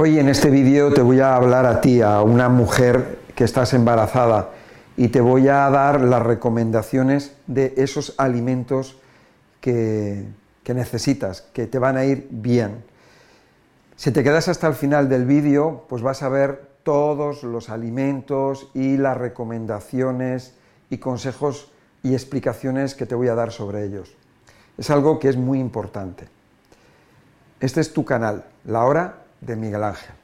Hoy en este vídeo te voy a hablar a ti, a una mujer que estás embarazada, y te voy a dar las recomendaciones de esos alimentos que, que necesitas, que te van a ir bien. Si te quedas hasta el final del vídeo, pues vas a ver todos los alimentos y las recomendaciones y consejos y explicaciones que te voy a dar sobre ellos. Es algo que es muy importante. Este es tu canal, La Hora de Miguel Ángel.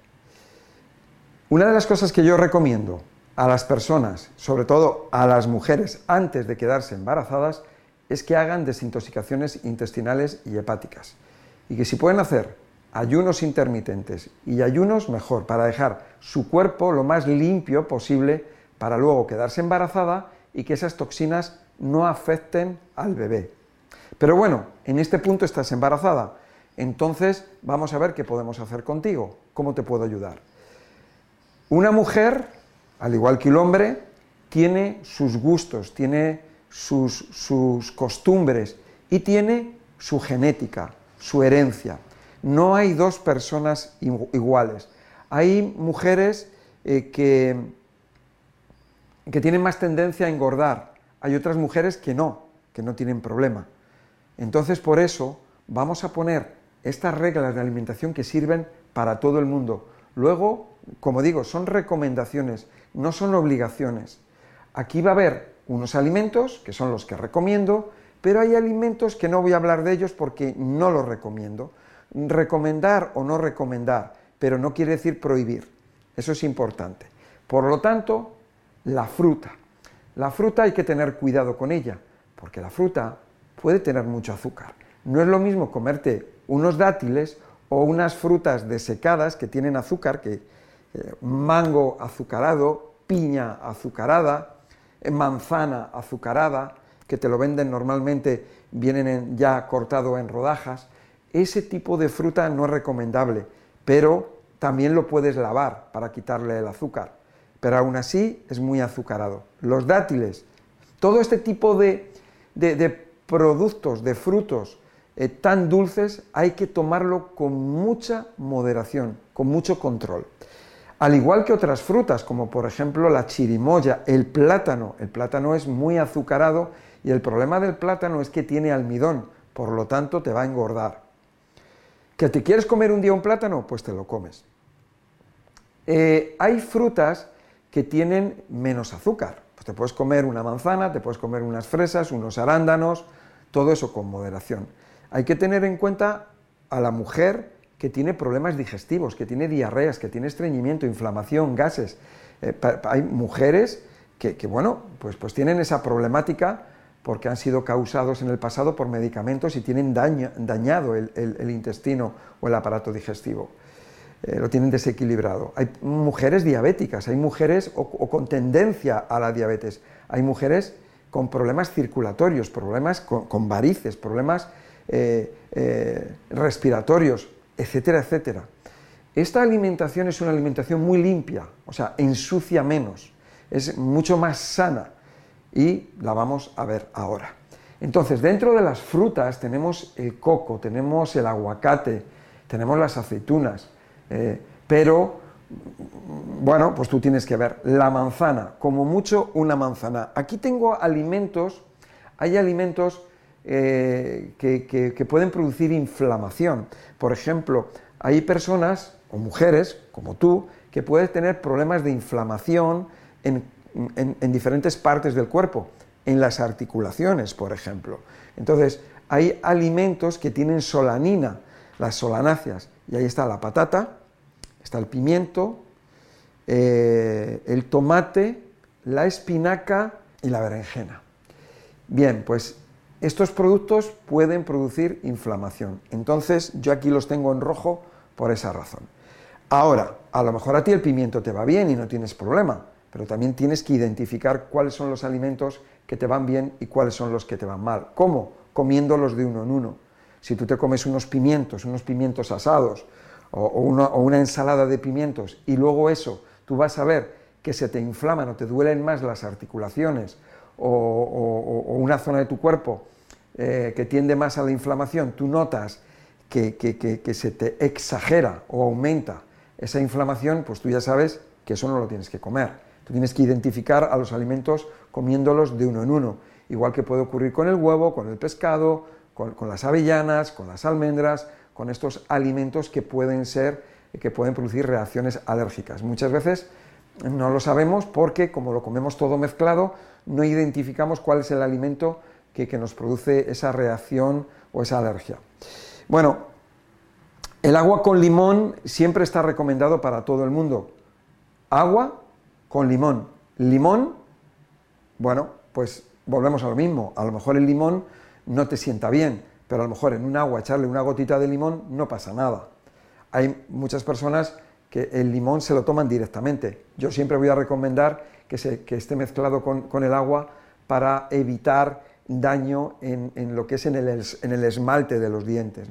Una de las cosas que yo recomiendo a las personas, sobre todo a las mujeres, antes de quedarse embarazadas, es que hagan desintoxicaciones intestinales y hepáticas. Y que si pueden hacer ayunos intermitentes y ayunos, mejor, para dejar su cuerpo lo más limpio posible para luego quedarse embarazada y que esas toxinas no afecten al bebé. Pero bueno, en este punto estás embarazada, entonces vamos a ver qué podemos hacer contigo, cómo te puedo ayudar. Una mujer, al igual que el hombre, tiene sus gustos, tiene sus, sus costumbres y tiene su genética, su herencia. No hay dos personas iguales. Hay mujeres eh, que, que tienen más tendencia a engordar, hay otras mujeres que no, que no tienen problema. Entonces, por eso, vamos a poner estas reglas de alimentación que sirven para todo el mundo. Luego, como digo, son recomendaciones, no son obligaciones. Aquí va a haber unos alimentos, que son los que recomiendo, pero hay alimentos que no voy a hablar de ellos porque no los recomiendo. Recomendar o no recomendar, pero no quiere decir prohibir. Eso es importante. Por lo tanto, la fruta. La fruta hay que tener cuidado con ella, porque la fruta puede tener mucho azúcar. No es lo mismo comerte unos dátiles o unas frutas desecadas que tienen azúcar, que eh, mango azucarado, piña azucarada, eh, manzana azucarada, que te lo venden normalmente, vienen ya cortado en rodajas. Ese tipo de fruta no es recomendable, pero también lo puedes lavar para quitarle el azúcar. Pero aún así es muy azucarado. Los dátiles, todo este tipo de productos, de frutos eh, tan dulces, hay que tomarlo con mucha moderación, con mucho control. Al igual que otras frutas, como por ejemplo la chirimoya, el plátano. El plátano es muy azucarado y el problema del plátano es que tiene almidón, por lo tanto te va a engordar. ¿Que te quieres comer un día un plátano? Pues te lo comes. Eh, hay frutas que tienen menos azúcar. Pues te puedes comer una manzana, te puedes comer unas fresas, unos arándanos, todo eso con moderación. Hay que tener en cuenta a la mujer que tiene problemas digestivos, que tiene diarreas, que tiene estreñimiento, inflamación, gases. Eh, hay mujeres que, bueno, pues, pues tienen esa problemática porque han sido causados en el pasado por medicamentos y tienen dañado el, intestino o el aparato digestivo. Eh, lo tienen desequilibrado. Hay mujeres diabéticas, hay mujeres o, con tendencia a la diabetes, hay mujeres con problemas circulatorios, problemas con varices, problemas eh, eh, respiratorios, etcétera, etcétera. Esta alimentación es una alimentación muy limpia, o sea, ensucia menos, es mucho más sana y la vamos a ver ahora. Entonces, dentro de las frutas tenemos el coco, tenemos el aguacate, tenemos las aceitunas, eh, pero bueno, pues tú tienes que ver la manzana, como mucho una manzana. Aquí tengo alimentos, hay alimentos eh, que, pueden producir inflamación. Por ejemplo, hay personas o mujeres, como tú, que pueden tener problemas de inflamación en, diferentes partes del cuerpo, en las articulaciones, por ejemplo. Entonces, hay alimentos que tienen solanina, las solanáceas, y ahí está la patata, está el pimiento, eh, el tomate, la espinaca y la berenjena. Bien, pues estos productos pueden producir inflamación. Entonces yo aquí los tengo en rojo por esa razón. Ahora, a lo mejor a ti el pimiento te va bien y no tienes problema, pero también tienes que identificar cuáles son los alimentos que te van bien y cuáles son los que te van mal. ¿Cómo? Comiéndolos de uno en uno. Si tú te comes unos pimientos, unos pimientos asados o, una, ensalada de pimientos y luego eso, tú vas a ver que se te inflaman o te duelen más las articulaciones o, una zona de tu cuerpo eh, que tiende más a la inflamación, tú notas que, se te exagera o aumenta esa inflamación, pues tú ya sabes que eso no lo tienes que comer. Tú tienes que identificar a los alimentos comiéndolos de uno en uno, igual que puede ocurrir con el huevo, con el pescado, con, las avellanas, con las almendras, con estos alimentos que pueden ser, que pueden producir reacciones alérgicas. Muchas veces no lo sabemos porque como lo comemos todo mezclado, no identificamos cuál es el alimento que, que nos produce esa reacción o esa alergia. Bueno, el agua con limón siempre está recomendado para todo el mundo. Agua con limón. Limón, bueno, pues volvemos a lo mismo. A lo mejor el limón no te sienta bien, pero a lo mejor en un agua echarle una gotita de limón no pasa nada. Hay muchas personas que el limón se lo toman directamente. Yo siempre voy a recomendar que, se, esté mezclado con, el agua para evitar daño en, lo que es en el, esmalte de los dientes.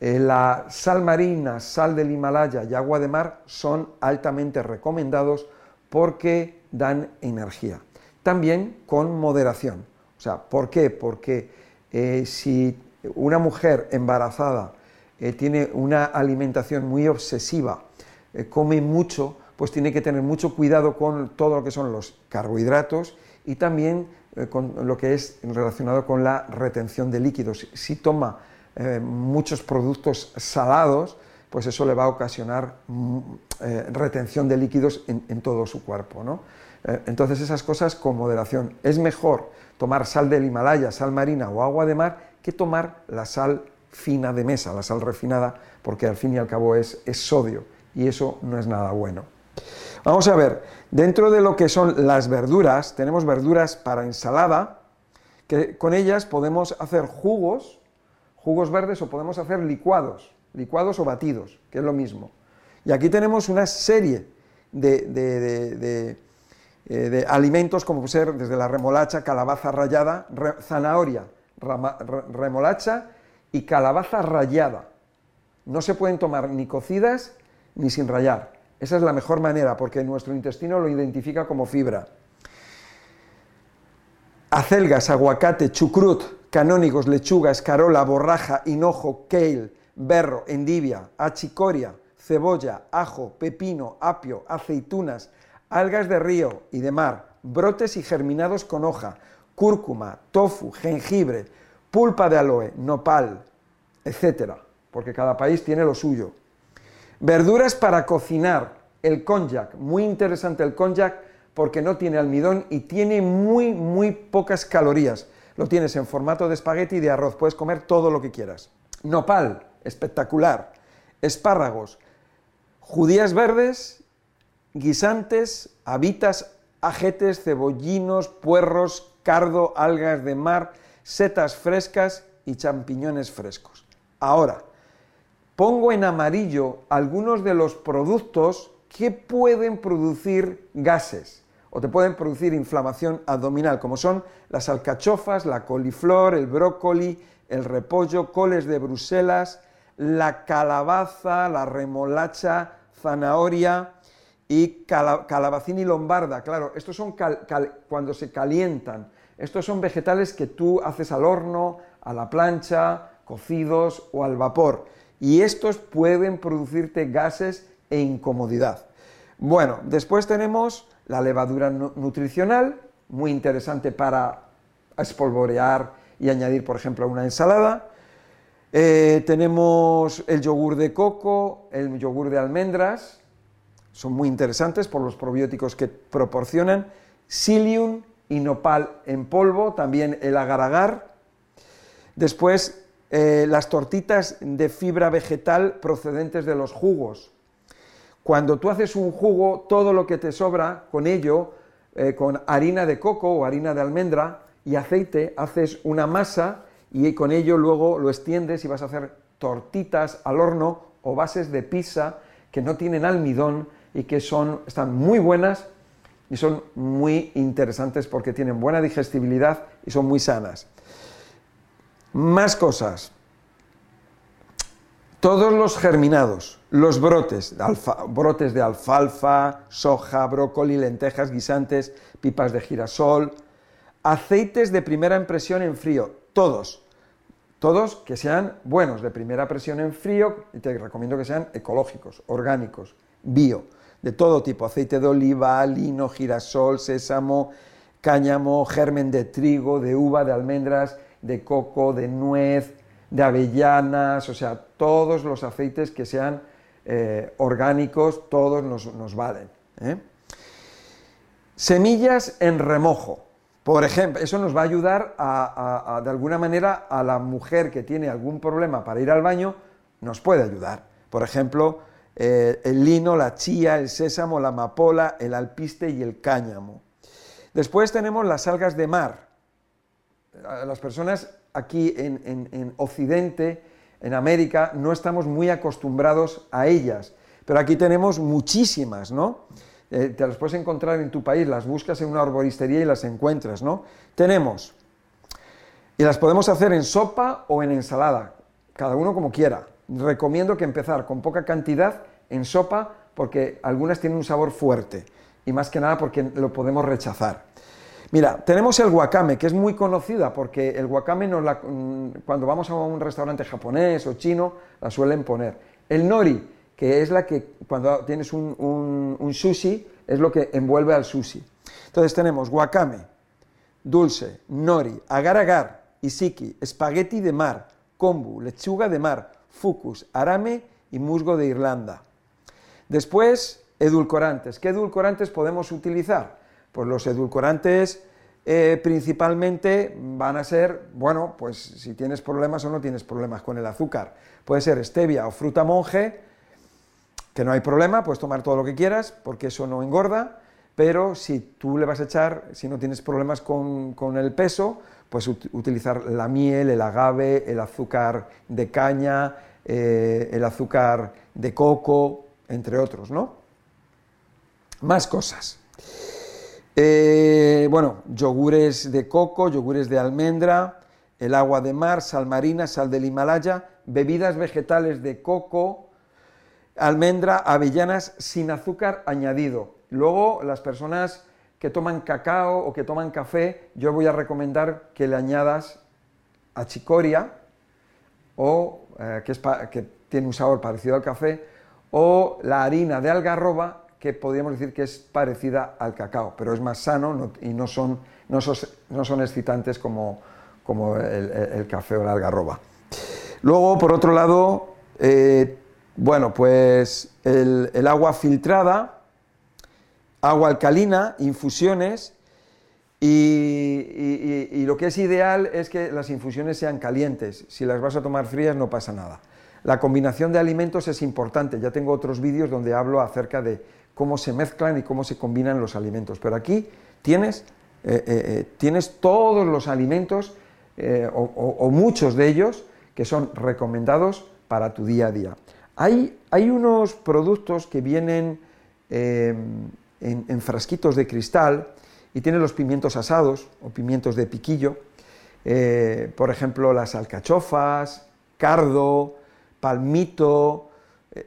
Eh, la sal marina, sal del Himalaya y agua de mar son altamente recomendados porque dan energía. También con moderación. O sea, ¿por qué? Porque eh, si una mujer embarazada eh, tiene una alimentación muy obsesiva, come mucho, pues tiene que tener mucho cuidado con todo lo que son los carbohidratos y también con lo que es relacionado con la retención de líquidos. Si toma muchos productos salados, pues eso le va a ocasionar mm, retención de líquidos en, todo su cuerpo. ¿no? entonces esas cosas con moderación. Es mejor tomar sal del Himalaya, sal marina o agua de mar, que tomar la sal fina de mesa, la sal refinada, porque al fin y al cabo es, sodio y eso no es nada bueno. Vamos a ver, dentro de lo que son las verduras, tenemos verduras para ensalada, que con ellas podemos hacer jugos, jugos verdes o podemos hacer licuados, licuados o batidos, que es lo mismo. Y aquí tenemos una serie de eh, de alimentos como puede ser desde la remolacha, calabaza rallada, zanahoria, remolacha y calabaza rallada. No se pueden tomar ni cocidas ni sin rallar. Esa es la mejor manera porque nuestro intestino lo identifica como fibra. Acelgas, aguacate, chucrut, canónigos, lechuga, escarola, borraja, hinojo, kale, berro, endivia, achicoria, cebolla, ajo, pepino, apio, aceitunas, algas de río y de mar, brotes y germinados con hoja, cúrcuma, tofu, jengibre, pulpa de aloe, nopal, etc. Porque cada país tiene lo suyo. Verduras para cocinar, el konjac, muy interesante el konjac porque no tiene almidón y tiene muy, muy pocas calorías. Lo tienes en formato de espagueti y de arroz, puedes comer todo lo que quieras. Nopal, espectacular. Espárragos, judías verdes guisantes, habitas, ajetes, cebollinos, puerros, cardo, algas de mar, setas frescas y champiñones frescos. Ahora, pongo en amarillo algunos de los productos que pueden producir gases o te pueden producir inflamación abdominal, como son las alcachofas, la coliflor, el brócoli, el repollo, coles de Bruselas, la calabaza, la remolacha, zanahoria, y calabacín lombarda, claro, estos son cuando se calientan, estos son vegetales que tú haces al horno, a la plancha, cocidos o al vapor, y estos pueden producirte gases e incomodidad. Bueno, después tenemos la levadura nutricional, muy interesante para espolvorear y añadir, por ejemplo, a una ensalada. Eh, tenemos el yogur de coco, el yogur de almendras, son muy interesantes por los probióticos que proporcionan. Psyllium y nopal en polvo, también el agar-agar. Después, eh, las tortitas de fibra vegetal procedentes de los jugos. Cuando tú haces un jugo, todo lo que te sobra con ello, eh, con harina de coco o harina de almendra y aceite, haces una masa y con ello luego lo extiendes y vas a hacer tortitas al horno o bases de pizza que no tienen almidón, y que son, están muy buenas y son muy interesantes porque tienen buena digestibilidad y son muy sanas. Más cosas. Todos los germinados, los brotes, brotes de alfalfa, soja, brócoli, lentejas, guisantes, pipas de girasol, aceites de primera impresión en frío, todos. Todos que sean buenos, de primera presión en frío, y te recomiendo que sean ecológicos, orgánicos, bio, de todo tipo, aceite de oliva, lino, girasol, sésamo, cáñamo, germen de trigo, de uva, de almendras, de coco, de nuez, de avellanas, o sea, todos los aceites que sean eh, orgánicos, todos nos, valen. ¿eh? Semillas en remojo. Por ejemplo, eso nos va a ayudar a, de alguna manera a la mujer que tiene algún problema para ir al baño, nos puede ayudar. Por ejemplo, eh, el lino, la chía, el sésamo, la amapola, el alpiste y el cáñamo. Después tenemos las algas de mar. Las personas aquí en, Occidente, en América, no estamos muy acostumbrados a ellas, pero aquí tenemos muchísimas, ¿no? Eh, te las puedes encontrar en tu país, las buscas en una arboristería y las encuentras, ¿no? Tenemos, y las podemos hacer en sopa o en ensalada, cada uno como quiera. Recomiendo que empezar con poca cantidad en sopa porque algunas tienen un sabor fuerte y más que nada porque lo podemos rechazar. Mira, tenemos el wakame, que es muy conocida porque el wakame mm, cuando vamos a un restaurante japonés o chino la suelen poner. El nori, que es la que cuando tienes un, sushi es lo que envuelve al sushi. Entonces tenemos wakame, dulce, nori, agar-agar, isiki, espagueti de mar, kombu, lechuga de mar, fucus, arame y musgo de Irlanda. Después, edulcorantes. ¿Qué edulcorantes podemos utilizar? Pues los edulcorantes eh, principalmente van a ser, bueno, pues si tienes problemas o no tienes problemas con el azúcar. Puede ser stevia o fruta monje, que no hay problema, puedes tomar todo lo que quieras, porque eso no engorda, pero si tú le vas a echar, si no tienes problemas con, el peso, pues utilizar la miel, el agave, el azúcar de caña, eh, el azúcar de coco, entre otros, ¿no? Más cosas. Eh, bueno, yogures de coco, yogures de almendra, el agua de mar, sal marina, sal del Himalaya, bebidas vegetales de coco, almendra, avellanas sin azúcar añadido. Luego, las personas que toman cacao o que toman café, yo voy a recomendar que le añadas achicoria, o, eh, que, que tiene un sabor parecido al café, o la harina de algarroba que podríamos decir que es parecida al cacao, pero es más sano y no son, no son, excitantes como, como el, café o la algarroba. Luego, por otro lado, eh, bueno, pues el, agua filtrada, agua alcalina, infusiones, y, lo que es ideal es que las infusiones sean calientes. Si las vas a tomar frías no pasa nada. La combinación de alimentos es importante. Ya tengo otros vídeos donde hablo acerca de cómo se mezclan y cómo se combinan los alimentos. Pero aquí tienes, eh, eh, eh, tienes todos los alimentos o, muchos de ellos que son recomendados para tu día a día. Hay, hay unos productos que vienen en, en, frasquitos de cristal y tienen los pimientos asados o pimientos de piquillo, por ejemplo las alcachofas, cardo, palmito,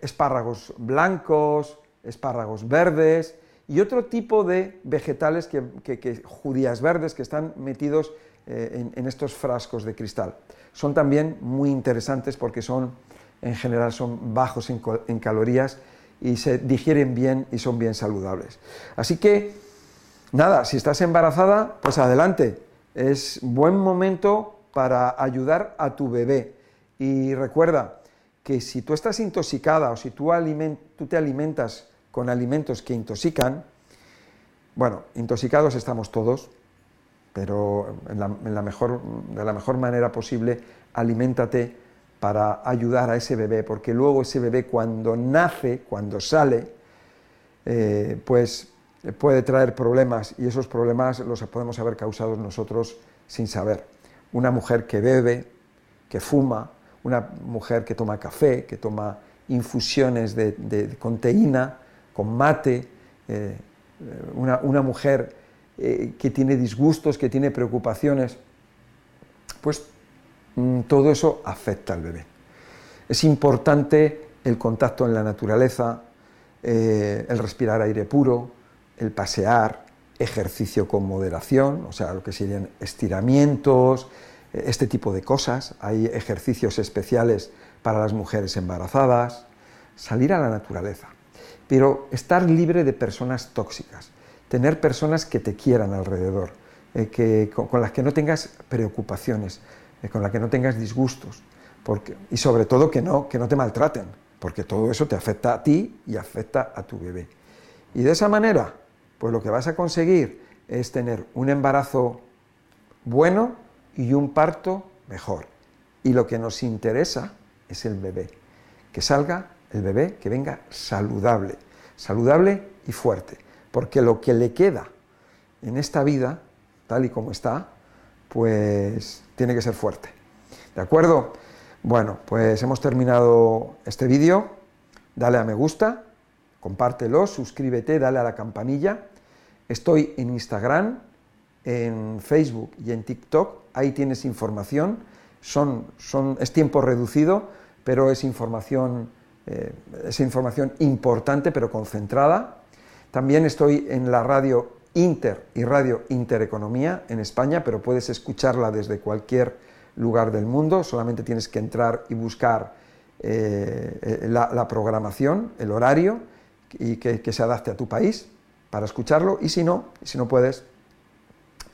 espárragos blancos, espárragos verdes y otro tipo de vegetales que, judías verdes que están metidos eh, en, estos frascos de cristal. Son también muy interesantes porque son, en general, son bajos en, calorías y se digieren bien y son bien saludables. Así que, nada, si estás embarazada, pues adelante. Es buen momento para ayudar a tu bebé. Y recuerda que si tú estás intoxicada o si tú, tú te alimentas con alimentos que intoxican, bueno, intoxicados estamos todos, pero en la, mejor, de la mejor manera posible, aliméntate para ayudar a ese bebé, porque luego ese bebé cuando nace, cuando sale, eh, pues puede traer problemas y esos problemas los podemos haber causado nosotros sin saber. Una mujer que bebe, que fuma, una mujer que toma café, que toma infusiones de, de, con con mate, eh, una, mujer eh, que tiene disgustos, que tiene preocupaciones, pues mm, todo eso afecta al bebé. Es importante el contacto en la naturaleza, eh, el respirar aire puro, el pasear, ejercicio con moderación, o sea, lo que serían estiramientos, este tipo de cosas, hay ejercicios especiales para las mujeres embarazadas, salir a la naturaleza, pero estar libre de personas tóxicas, tener personas que te quieran alrededor, eh, que, con, las que no tengas preocupaciones, eh, con las que no tengas disgustos, porque, y sobre todo que no, que no te maltraten, porque todo eso te afecta a ti y afecta a tu bebé. Y de esa manera, pues lo que vas a conseguir es tener un embarazo bueno y un parto mejor. Y lo que nos interesa es el bebé, que salga el bebé, que venga saludable, saludable y fuerte, porque lo que le queda en esta vida, tal y como está, pues tiene que ser fuerte. ¿De acuerdo? Bueno, pues hemos terminado este vídeo. Dale a me gusta, compártelo, suscríbete, dale a la campanilla. Estoy en Instagram, en Facebook y en TikTok, ahí tienes información, son, son, es tiempo reducido, pero es información, eh, es información importante pero concentrada. También estoy en la radio Inter y Radio Intereconomía en España, pero puedes escucharla desde cualquier lugar del mundo, solamente tienes que entrar y buscar eh, la, programación, el horario, y que, que se adapte a tu país para escucharlo, y si no, si no puedes,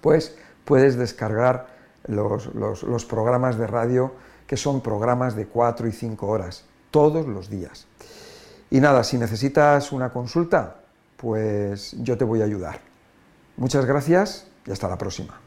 pues puedes descargar los, programas de radio que son programas de 4 y 5 horas, todos los días. Y nada, si necesitas una consulta, pues yo te voy a ayudar. Muchas gracias y hasta la próxima.